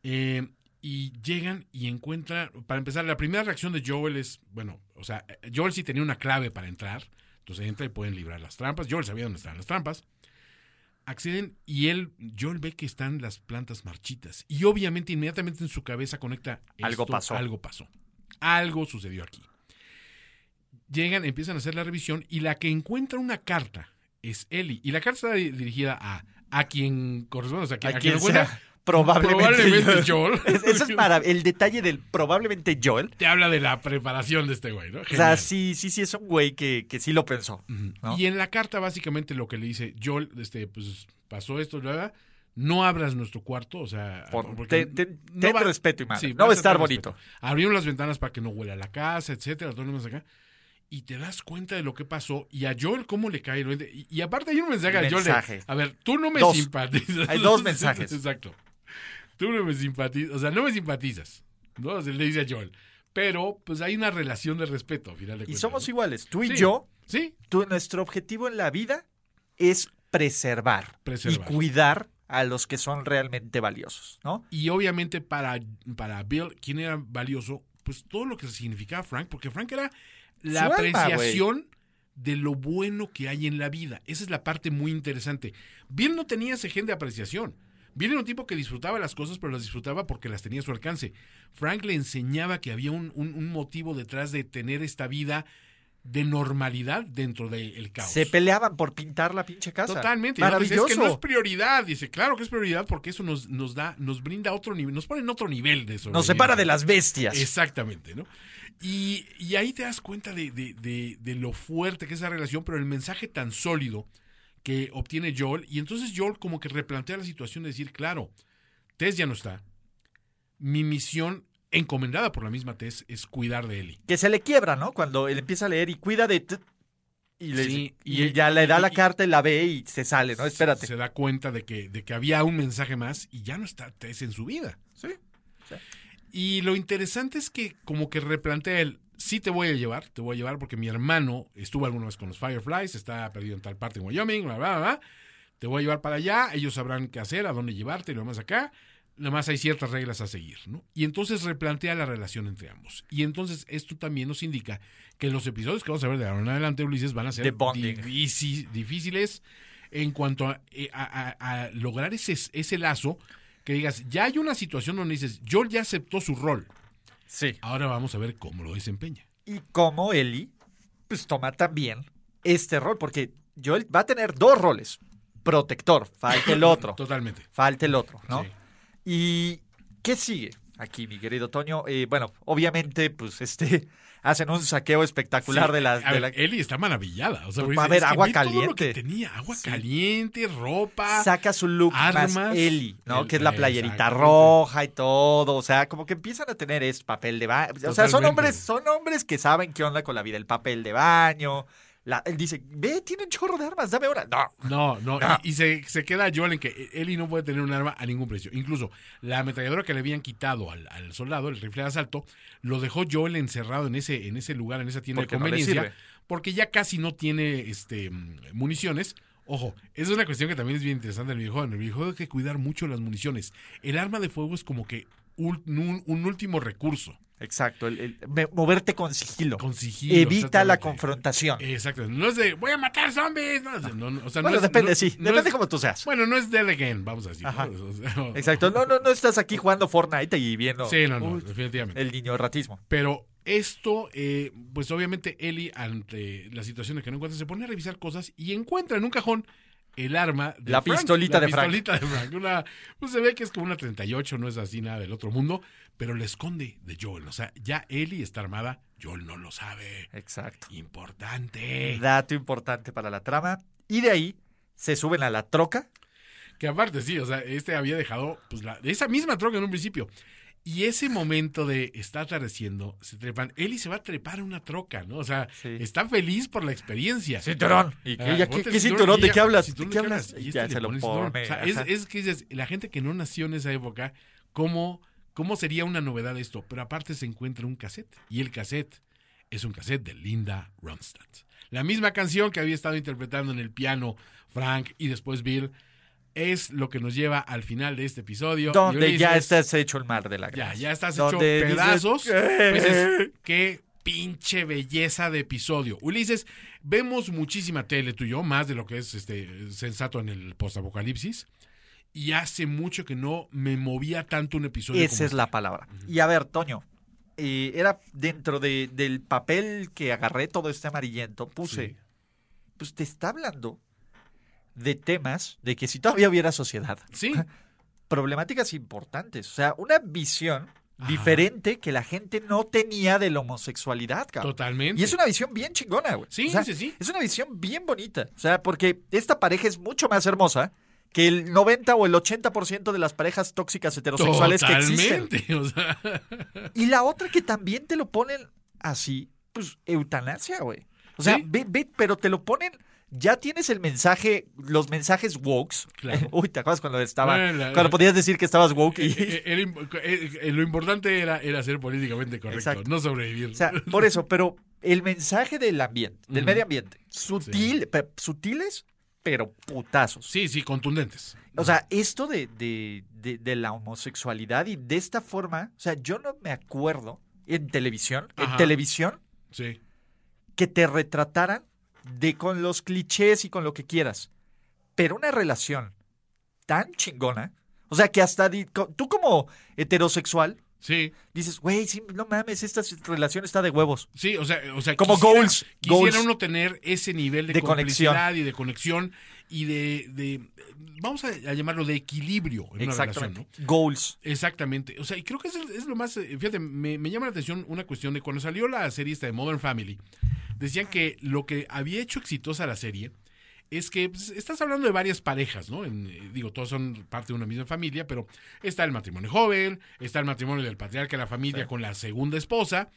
Eh, y llegan y encuentran, para empezar, la primera reacción de Joel es, bueno, o sea, Joel sí tenía una clave para entrar, entonces entra y pueden librar las trampas. Joel sabía dónde estaban las trampas. Acceden y él, Joel ve que están las plantas marchitas. Y obviamente inmediatamente en su cabeza conecta Algo pasó. Algo pasó. Algo sucedió aquí. Llegan, empiezan a hacer la revisión y la que encuentra una carta es Ellie. Y la carta está di- dirigida a, a quien corresponde, o sea, a A quien quien sea, probablemente, probablemente Joel. Joel. Es- Eso es marav- El detalle del probablemente Joel. Te habla de la preparación de este güey, ¿no? O sea, sí, sí, sí, es un güey que, que sí lo pensó. Y en la carta básicamente lo que le dice Joel, este, pues pasó esto, bla, no abras nuestro cuarto, o sea, Por- porque ten- ten- no ten va- respeto y sí, no va a estar bonito. respeto. Abrieron las ventanas para que no huela la casa, etcétera, todo lo demás acá. Y te das cuenta de lo que pasó y a Joel cómo le cae el 20. Y, y aparte hay un mensaje a Joel de, Mensaje. a ver, tú no me Dos. simpatizas. Hay dos mensajes. Exacto. Tú no me simpatizas, o sea, no me simpatizas. ¿no? O sea, le dice a Joel. Pero pues hay una relación de respeto, al final de Y cuentas. somos ¿no? iguales. Tú y Sí. yo, Sí, tú- nuestro objetivo en la vida es preservar, Preservar. y cuidar a los que son realmente valiosos, ¿no? Y obviamente para, para Bill, ¿quién era valioso? Pues todo lo que significaba Frank, porque Frank era la Su alma, apreciación de lo bueno que hay en la vida. Esa es la parte muy interesante. Bill no tenía ese gen de apreciación. Bill era un tipo que disfrutaba las cosas, pero las disfrutaba porque las tenía a su alcance. Frank le enseñaba que había un, un- un motivo detrás de tener esta vida de normalidad dentro del caos. Se peleaban por pintar la pinche casa. Totalmente. ¿no? Dice, Maravilloso. es que no es prioridad. Dice, claro que es prioridad porque eso nos, nos da, nos brinda otro nivel, nos pone en otro nivel de Nos sobrevivencia. separa de las bestias. Exactamente, ¿no? Y, y ahí te das cuenta de, de- de- de lo fuerte que es esa relación, pero el mensaje tan sólido que obtiene Joel. Y entonces Joel como que replantea la situación de decir, claro, Tess ya no está. Mi misión encomendada por la misma Tess es cuidar de Ellie. Que se le quiebra, ¿no? Cuando él empieza a leer y cuida de... Y, le- Sí, y, y- ya le da y- la carta y la ve y se sale, ¿no? Espérate. Se da cuenta de que, de que había un mensaje más y ya no está Tess en su vida. Sí. sí. Y lo interesante es que como que replantea él, sí te voy a llevar, te voy a llevar porque mi hermano estuvo alguna vez con los Fireflies, está perdido en tal parte en Wyoming, bla, bla, bla. Te voy a llevar para allá, ellos sabrán qué hacer, a dónde llevarte y lo demás acá. Nada más hay ciertas reglas a seguir, ¿no? Y entonces replantea la relación entre ambos. Y entonces esto también nos indica que los episodios que vamos a ver de ahora en adelante, Ulises, van a ser difíciles en cuanto a, eh, a- a- a lograr ese, ese lazo que digas, ya hay una situación donde dices, Joel ya aceptó su rol. Sí. Ahora vamos a ver cómo lo desempeña. Y como Eli, pues toma también este rol, porque Joel va a tener dos roles. Protector, falta el otro. Totalmente. falta el otro, ¿no? Sí. ¿Y qué sigue aquí, mi querido Toño? Eh, bueno, obviamente, pues este hacen un saqueo espectacular Sí, de la... a de ver, la- Ellie está maravillada. O sea, Pues a es que agua ve todo lo que caliente. tenía agua Sí. caliente, ropa. saca su look armas, más Eli, ¿no? el- que es la playerita roja y todo, o sea, como que empiezan a tener este papel de baño, o sea, son hombres, son hombres que saben qué onda con la vida, el papel de baño, la- él dice, ve, tiene un chorro de armas, dame una, no, No, no, No. y, y se, se queda Joel en que Ellie no puede tener un arma a ningún precio. Incluso la ametralladora que le habían quitado al, al soldado, el rifle de asalto, lo dejó Joel encerrado en ese, en ese lugar, en esa tienda Porque de conveniencia, porque ya casi no tiene este municiones. Ojo, esa es una cuestión que también es bien interesante en el videojuego. En el videojuego hay que cuidar mucho las municiones. El arma de fuego es como que ul- un, un último recurso. Exacto, el- moverte con sigilo, Con sigilo. evita la confrontación. Exacto. No es de voy a matar zombies. No, no, no, o sea, no bueno, es- depende, sí, no depende es- como tú seas. Bueno, no es Dead Again, vamos a decir. Ajá. Exacto, no, no, no estás aquí jugando Fortnite y viendo Sí, no, no, definitivamente. el niño ratismo. Pero esto, eh, pues obviamente Ellie, ante la situación de que no encuentra, se pone a revisar cosas y encuentra en un cajón el arma de La Frank, pistolita la de Frank. pistolita de Frank. Una- pues se ve que es como una 38, no es así nada del otro mundo, pero le esconde de Joel. O sea, ya Ellie está armada, Joel no lo sabe. Exacto. Importante. Dato importante para la trama. Y de ahí se suben a la troca. Que aparte, sí, o sea, este había dejado pues, la, esa misma troca en un principio. Y ese momento de está atardeciendo, se trepan. Ellie se va a trepar a una troca, ¿no? O sea, Sí. está feliz por la experiencia. Cinturón. ¿Y qué, Ah, qué- qué cinturón? ¿De qué hablas? ¿De qué hablas? Y este ya le se lo pone. O sea, es, es que dices, la gente que no nació en esa época, ¿cómo, ¿cómo sería una novedad esto? Pero aparte se encuentra un cassette. Y el cassette es un cassette de Linda Ronstadt. La misma canción que había estado interpretando en el piano Frank y después Bill es lo que nos lleva al final de este episodio. Donde ya estás hecho el mar de la Ya, gracia. ya estás hecho dices, pedazos. Pues es- qué pinche belleza de episodio. Ulises, vemos muchísima tele tú y yo, más de lo que es este sensato en el postapocalipsis. Y hace mucho que no me movía tanto un episodio. Esa como es la este. palabra. Y a ver, Toño, eh, era dentro de- del papel que agarré todo este amarillento, puse, Sí. pues te está hablando de temas de que si todavía hubiera sociedad, Sí, problemáticas importantes, o sea, una visión Ajá. diferente que la gente no tenía de la homosexualidad, cabrón. totalmente. Y es una visión bien chingona, güey. Sí, O sea, sí, sí. Es una visión bien bonita. O sea, porque esta pareja es mucho más hermosa que el 90 o el 80% de las parejas tóxicas heterosexuales que existen. O sea, Y la otra que también te lo ponen así, pues eutanasia, güey. O sea, Sí. ve, ve, pero te lo ponen, ya tienes el mensaje, los mensajes wokes. Claro. Uy, ¿te acuerdas cuando estaba, cuando podías decir que estabas woke? Y, eh, era eh, eh, lo importante era, era ser políticamente correcto, Exacto. no sobrevivir. o sea, por eso, pero el mensaje del ambiente, del medio ambiente, sutil, sutiles, pero putazos. sí, sí, contundentes. O sea, esto de, de, de, de la homosexualidad y de esta forma, o sea, yo no me acuerdo en televisión, en televisión, Sí. que te retrataran de con los clichés y con lo que quieras. Pero una relación tan chingona, o sea, que hasta tú como heterosexual Sí, dices, güey, sí, no mames, esta relación está de huevos. sí, o sea, o sea Como quisiera- goals, Quisiera goals. uno tener ese nivel de, De complicidad y de conexión y de, de- vamos a, a llamarlo de equilibrio en una relación. ¿no? Goals. Exactamente. O sea, y creo que es, es lo más. Fíjate, me, me llama la atención una cuestión de cuando salió la serie esta de Modern Family, decían que lo que había hecho exitosa la serie es que pues, estás hablando de varias parejas, ¿no? En, eh, digo, todos son parte de una misma familia, pero está el matrimonio joven, está el matrimonio del patriarca de la familia Sí. con la segunda esposa.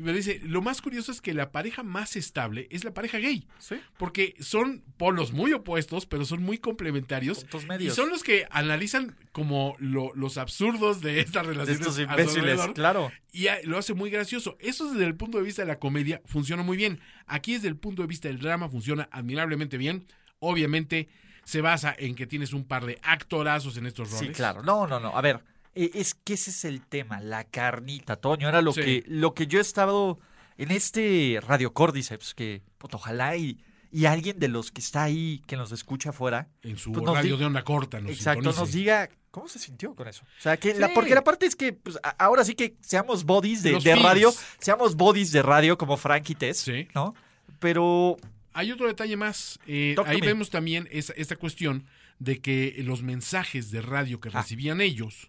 Me dice, lo más curioso es que la pareja más estable es la pareja gay, Sí. porque son polos muy opuestos, pero son muy complementarios. Puntos Y medios. son los que analizan como lo- los absurdos de estas de relaciones. estos imbéciles, claro. y lo hace muy gracioso. Eso desde el punto de vista de la comedia funciona muy bien. Aquí desde el punto de vista del drama funciona admirablemente bien. Obviamente se basa en que tienes un par de actorazos en estos roles. Sí, claro. No, no, no. A ver, e- es que ese es el tema, la carnita, Toño. Era lo, Sí. que, lo que yo he estado en este Radio Cordyceps, que ojalá y, y alguien de los que está ahí, que nos escucha afuera, En su Pues radio di- de onda corta. Nos exacto, sintonice. nos diga cómo se sintió con eso. O sea, que la, porque la parte es que pues, ahora sí que seamos bodies de, radio, seamos bodies de radio como Frank y Tess, Sí. ¿no? Pero Hay otro detalle más. Eh, ahí vemos también esa- esta cuestión de que los mensajes de radio que Ah. recibían ellos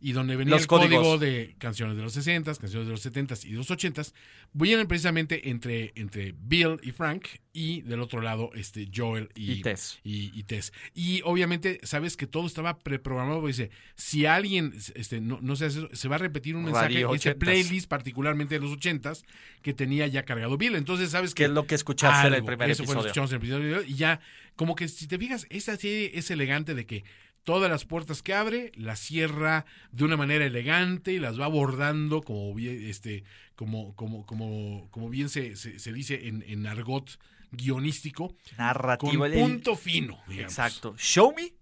y donde venía Los el código códigos. de canciones de los 60, canciones de los 70 y de los 80, vienen precisamente entre, entre Bill y Frank y del otro lado este Joel y, Y Tess. Y, y Tess. Y obviamente sabes que todo estaba preprogramado. porque Dice, si alguien este, no, no se hace eso, se va a repetir un mensaje, Radio ese 80s. playlist particularmente de los 80s que tenía ya cargado Bill. Entonces sabes que que es lo que escuchaste en el primer Eso fue lo que escuchamos en el episodio. Y ya, como que si te fijas, esta serie es elegante de que todas las puertas que abre las cierra de una manera elegante y las va abordando como bien, este, como, como, como, como bien se, se, se dice en, en argot guionístico, con Narrativo. el- punto fino. digamos. Exacto. Show me,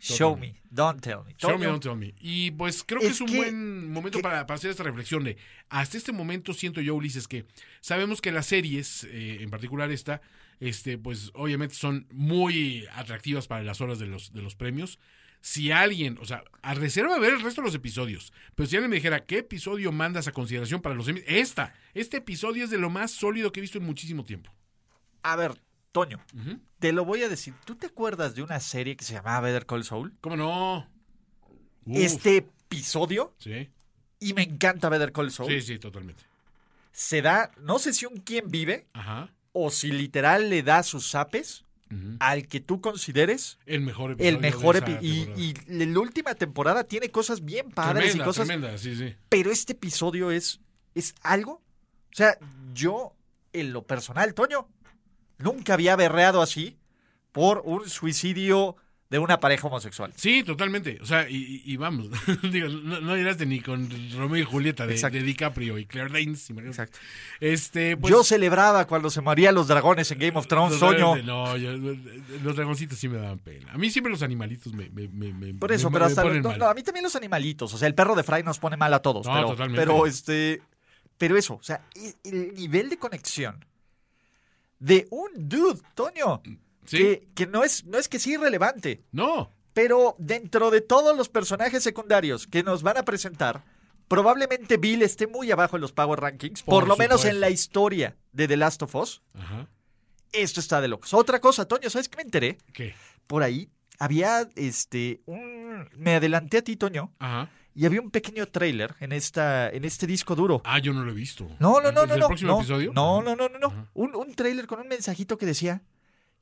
show me, don't tell me. Show me, don't tell me. Y pues creo que Es es un que- buen momento que- para, para hacer esta reflexión de, hasta este momento siento yo, Ulises, que sabemos que las series, eh, en particular esta, este, pues obviamente son muy atractivas para las horas de los, de los premios. Si alguien, o sea, a reserva de ver el resto de los episodios, pero si alguien me dijera, ¿qué episodio mandas a consideración para los Emmys? Esta, este episodio es de lo más sólido que he visto en muchísimo tiempo. A ver, Toño, te lo voy a decir. ¿Tú te acuerdas de una serie que se llamaba Better Call Saul? ¿Cómo no? Uf, Este episodio, Sí, y me encanta Better Call Saul, sí, sí, totalmente. se da, no sé si un quién vive Ajá. o si literal le da sus zapes Al que tú consideres El mejor episodio. el mejor epi- y, y la última temporada tiene cosas bien padres tremenda, y cosas tremenda, sí, sí. pero este episodio es es algo o sea yo en lo personal Toño nunca había berreado así por un suicidio de una pareja homosexual Sí, totalmente. O sea, y, y- vamos, digo, no, no llegaste ni con Romeo y Julieta de, de DiCaprio y Claire Danes. exacto Este, pues, yo celebraba cuando se morían los dragones en Game of Thrones dragones- No, yo- los dragoncitos sí me daban pena. A mí siempre los animalitos me, me, me, me- por eso me- pero hasta no, no, a mí también los animalitos o sea el perro de Fry nos pone mal a todos No, pero, totalmente. pero este pero eso o sea e- el nivel de conexión de un dude Toño ¿Sí? que, que no es no es que sea irrelevante No. Pero dentro de todos los personajes secundarios que nos van a presentar, probablemente Bill esté muy abajo en los Power Rankings, por, Por lo menos en la historia de The Last of Us. Ajá. Esto está de locos. Otra cosa, Toño, ¿sabes qué me enteré? ¿Qué? Por ahí había este un me adelanté a ti, Toño, Ajá. y había un pequeño trailer en esta en este disco duro. Ah, yo no lo he visto. No, no, no, ¿Desde no, el no. próximo no, episodio? No, no, no, no, no. Un, un trailer con un mensajito que decía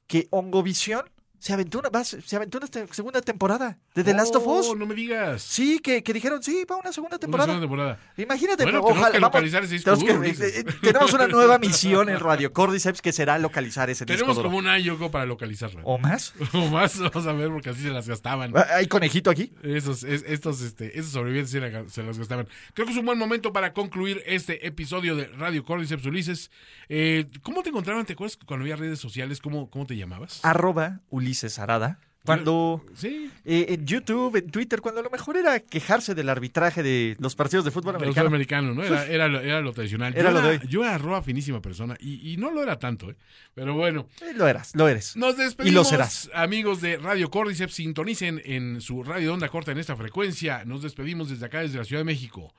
que Ongovisión se aventó una, se aventó una segunda temporada de The Last of Oh, Us. no me digas. Sí, que, que dijeron, sí, va una segunda Una temporada. segunda temporada. Imagínate, Bueno, pero tenemos ojalá. que localizar ese disco tenemos, duro, eh, eh, tenemos una nueva misión en Radio Cordyceps que será localizar ese disco Tenemos como un año para localizarla. ¿O más? O más, vamos a ver, porque así se las gastaban. Ah, ¿Hay conejito aquí? Esos, es- estos, este, esos sobrevivientes se, la- se las gastaban. Creo que es un buen momento para concluir este episodio de Radio Cordyceps Ulises. Eh, ¿Cómo te encontraban? ¿Te acuerdas cuando había redes sociales? ¿Cómo, cómo te llamabas? Arroba Ulises Arada. Cuando Sí, eh, en YouTube, en Twitter, cuando lo mejor era quejarse del arbitraje de los partidos de fútbol americano. americano, ¿no? Era, era, lo, era lo tradicional. Era yo, lo de era, yo era arroba finísima persona y, y no lo era tanto, ¿eh? Pero bueno. Eh, Lo eras, lo eres. Nos despedimos, Y lo serás. amigos de Radio Cordyceps. Sintonicen en su radio de onda corta en esta frecuencia. Nos despedimos desde acá, desde la Ciudad de México,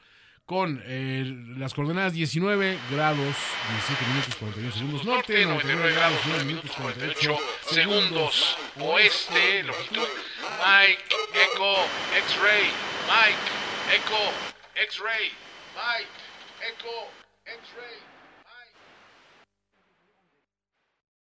con eh, las coordenadas 19 grados, 17 minutos 41 segundos norte, 99 grados, 9 minutos 48 segundos oeste, longitud. Mike, Echo, X-Ray, Mike, Echo, X-Ray, Mike, Echo, X-Ray.